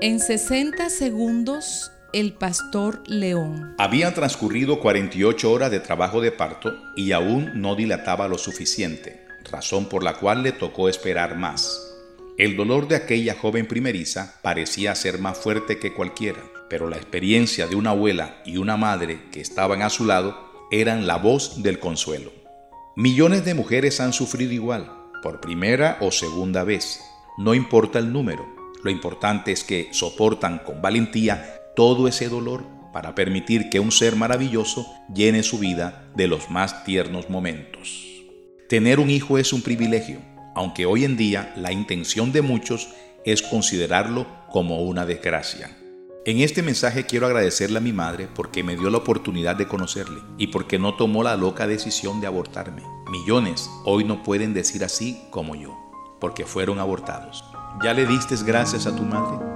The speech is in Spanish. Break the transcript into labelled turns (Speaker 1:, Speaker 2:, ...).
Speaker 1: En 60 segundos, el pastor León.
Speaker 2: Habían transcurrido 48 horas de trabajo de parto y aún no dilataba lo suficiente, razón por la cual le tocó esperar más. El dolor de aquella joven primeriza parecía ser más fuerte que cualquiera, pero la experiencia de una abuela y una madre que estaban a su lado eran la voz del consuelo. Millones de mujeres han sufrido igual, por primera o segunda vez. No importa el número, lo importante es que soportan con valentía todo ese dolor para permitir que un ser maravilloso llene su vida de los más tiernos momentos. Tener un hijo es un privilegio, aunque hoy en día la intención de muchos es considerarlo como una desgracia. En este mensaje quiero agradecerle a mi madre porque me dio la oportunidad de conocerle y porque no tomó la loca decisión de abortarme. Millones hoy no pueden decir así como yo, porque fueron abortados. ¿Ya le diste gracias a tu madre?